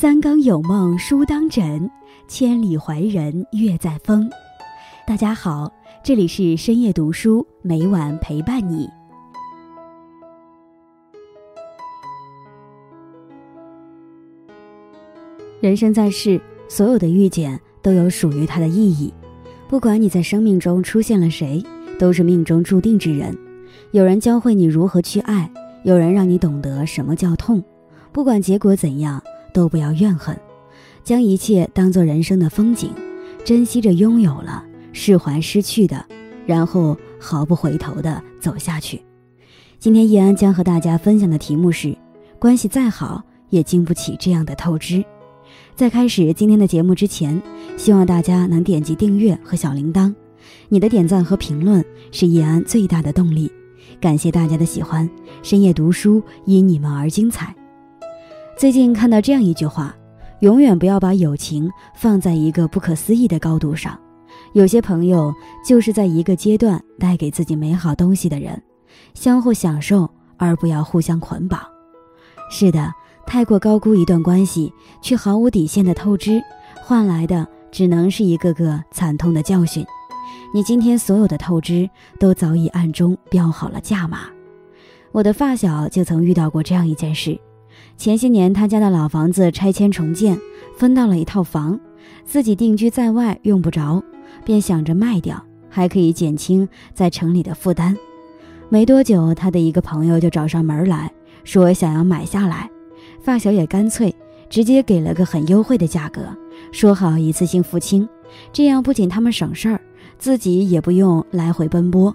三更有梦书当枕，千里怀人月在风。大家好，这里是深夜读书，每晚陪伴你。人生在世，所有的遇见都有属于它的意义。不管你在生命中出现了谁，都是命中注定之人。有人教会你如何去爱，有人让你懂得什么叫痛。不管结果怎样，都不要怨恨，将一切当做人生的风景，珍惜着拥有了，释怀失去的，然后毫不回头的走下去。今天易安将和大家分享的题目是：关系再好，也经不起这样的透支。在开始今天的节目之前，希望大家能点击订阅和小铃铛，你的点赞和评论是易安最大的动力。感谢大家的喜欢，深夜读书因你们而精彩。最近看到这样一句话：永远不要把友情放在一个不可思议的高度上。有些朋友就是在一个阶段带给自己美好东西的人，相互享受，而不要互相捆绑。是的。太过高估一段关系，却毫无底线的透支，换来的只能是一个个惨痛的教训。你今天所有的透支，都早已暗中标好了价码。我的发小就曾遇到过这样一件事：前些年他家的老房子拆迁重建，分到了一套房，自己定居在外用不着，便想着卖掉，还可以减轻在城里的负担。没多久，他的一个朋友就找上门来说想要买下来。发小也干脆直接给了个很优惠的价格，说好一次性付清，这样不仅他们省事儿，自己也不用来回奔波。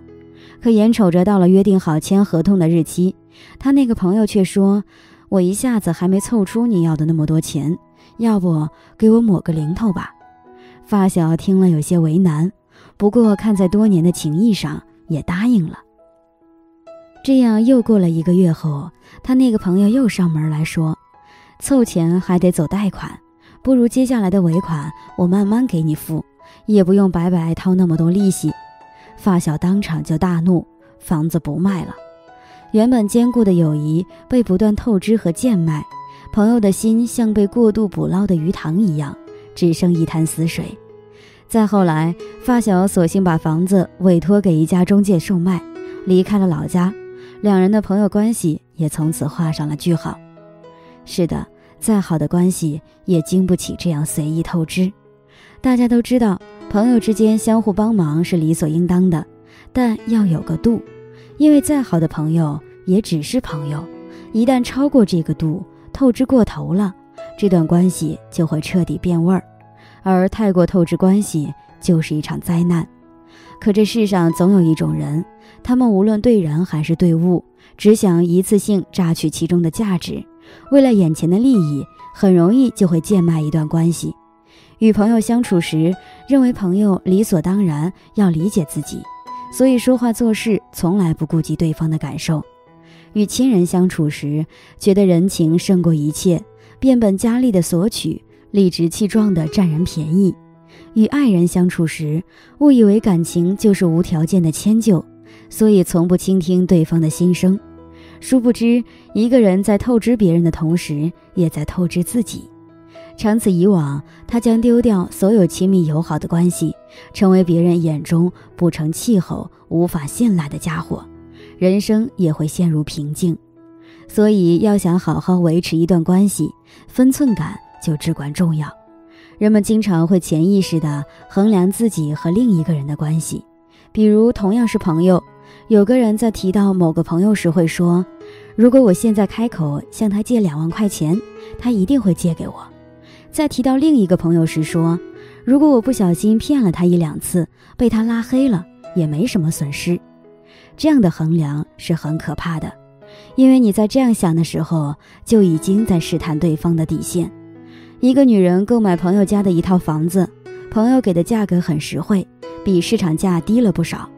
可眼瞅着到了约定好签合同的日期，他那个朋友却说：“我一下子还没凑出你要的那么多钱，要不给我抹个零头吧？”发小听了有些为难，不过看在多年的情谊上，也答应了。这样又过了一个月后，他那个朋友又上门来说：“凑钱还得走贷款，不如接下来的尾款我慢慢给你付，也不用白白掏那么多利息。”发小当场就大怒，房子不卖了。原本坚固的友谊被不断透支和贱卖，朋友的心像被过度捕捞的鱼塘一样，只剩一潭死水。再后来，发小索性把房子委托给一家中介售卖，离开了老家。两人的朋友关系也从此画上了句号。是的，再好的关系也经不起这样随意透支。大家都知道，朋友之间相互帮忙是理所应当的，但要有个度，因为再好的朋友也只是朋友，一旦超过这个度，透支过头了，这段关系就会彻底变味儿。而太过透支关系，就是一场灾难。可这世上总有一种人，他们无论对人还是对物，只想一次性榨取其中的价值，为了眼前的利益，很容易就会贱卖一段关系。与朋友相处时，认为朋友理所当然要理解自己，所以说话做事从来不顾及对方的感受；与亲人相处时，觉得人情胜过一切，变本加厉的索取，理直气壮的占人便宜。与爱人相处时，误以为感情就是无条件的迁就，所以从不倾听对方的心声。殊不知，一个人在透支别人的同时，也在透支自己。长此以往，他将丢掉所有亲密友好的关系，成为别人眼中不成气候、无法信赖的家伙，人生也会陷入瓶颈。所以，要想好好维持一段关系，分寸感就至关重要。人们经常会潜意识地衡量自己和另一个人的关系，比如同样是朋友，有个人在提到某个朋友时会说：“如果我现在开口向他借两万块钱，他一定会借给我。”在提到另一个朋友时说：“如果我不小心骗了他一两次，被他拉黑了，也没什么损失。”这样的衡量是很可怕的，因为你在这样想的时候，就已经在试探对方的底线。一个女人购买朋友家的一套房子，朋友给的价格很实惠，比市场价低了不少。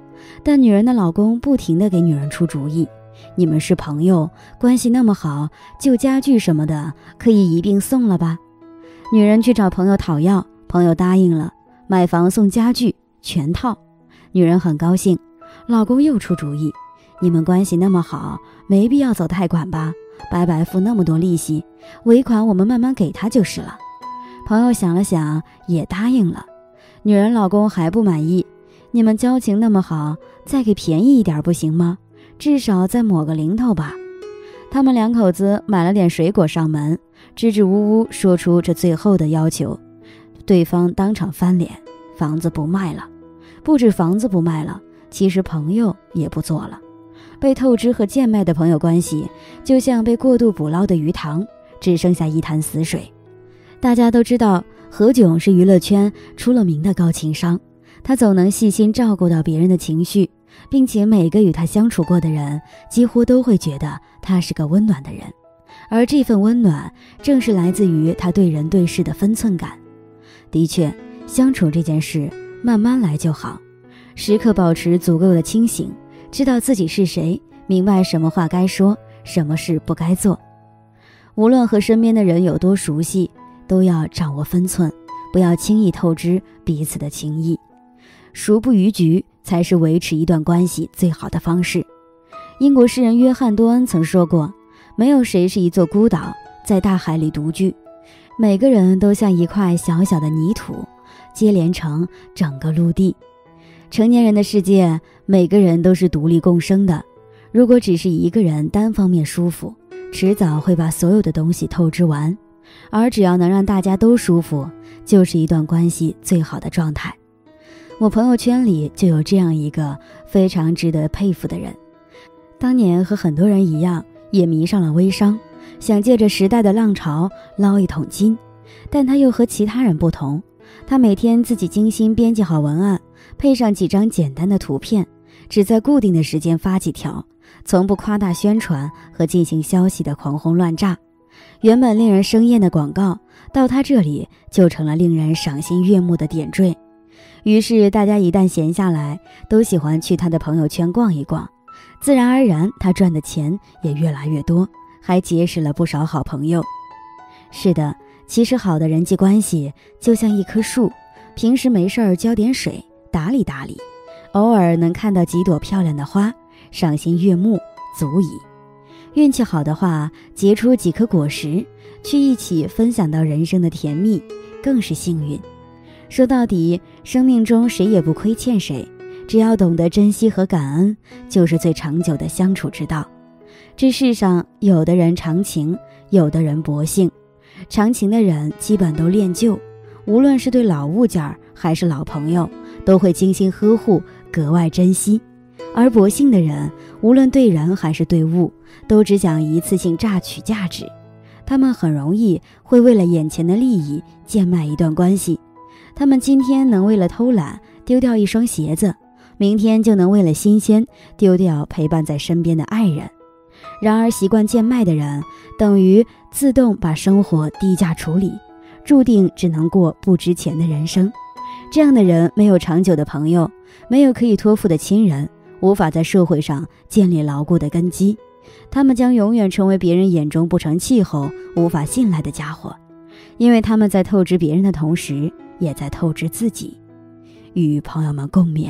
但女人的老公不停的给女人出主意：“你们是朋友，关系那么好，旧家具什么的可以一并送了吧？”女人去找朋友讨要，朋友答应了，买房送家具全套。女人很高兴，老公又出主意：“你们关系那么好，没必要走贷款吧？白白付那么多利息，尾款我们慢慢给他就是了。朋友想了想，也答应了。女人老公还不满意，你们交情那么好，再给便宜一点不行吗？至少再抹个零头吧。他们两口子买了点水果上门，支支吾吾说出这最后的要求，对方当场翻脸，房子不卖了。不止房子不卖了，其实朋友也不做了。被透支和贱卖的朋友关系，就像被过度捕捞的鱼塘，只剩下一潭死水。大家都知道，何炅是娱乐圈出了名的高情商，他总能细心照顾到别人的情绪，并且每个与他相处过的人，几乎都会觉得他是个温暖的人。而这份温暖，正是来自于他对人对事的分寸感。的确，相处这件事，慢慢来就好，时刻保持足够的清醒。知道自己是谁，明白什么话该说，什么事不该做。无论和身边的人有多熟悉，都要掌握分寸，不要轻易透支彼此的情谊。熟不逾矩才是维持一段关系最好的方式。英国诗人约翰多恩曾说过：“没有谁是一座孤岛，在大海里独居，每个人都像一块小小的泥土，接连成整个陆地。”成年人的世界，每个人都是独立共生的。如果只是一个人单方面舒服，迟早会把所有的东西透支完。而只要能让大家都舒服，就是一段关系最好的状态。我朋友圈里就有这样一个非常值得佩服的人，当年和很多人一样，也迷上了微商，想借着时代的浪潮捞一桶金。但他又和其他人不同，他每天自己精心编辑好文案。配上几张简单的图片，只在固定的时间发几条，从不夸大宣传和进行消息的狂轰乱炸。原本令人生厌的广告，到他这里就成了令人赏心悦目的点缀。于是大家一旦闲下来，都喜欢去他的朋友圈逛一逛，自然而然他赚的钱也越来越多，还结识了不少好朋友。是的，其实好的人际关系就像一棵树，平时没事儿浇点水。打理打理，偶尔能看到几朵漂亮的花，赏心悦目足矣。运气好的话，结出几颗果实，去一起分享到人生的甜蜜，更是幸运。说到底，生命中谁也不亏欠谁，只要懂得珍惜和感恩，就是最长久的相处之道。这世上，有的人长情，有的人薄幸。长情的人基本都恋旧，无论是对老物件还是老朋友。都会精心呵护，格外珍惜；而薄幸的人，无论对人还是对物，都只想一次性榨取价值。他们很容易会为了眼前的利益贱卖一段关系。他们今天能为了偷懒丢掉一双鞋子，明天就能为了新鲜丢掉陪伴在身边的爱人。然而，习惯贱卖的人，等于自动把生活低价处理，注定只能过不值钱的人生。这样的人没有长久的朋友，没有可以托付的亲人，无法在社会上建立牢固的根基。他们将永远成为别人眼中不成气候、无法信赖的家伙，因为他们在透支别人的同时，也在透支自己。与朋友们共勉。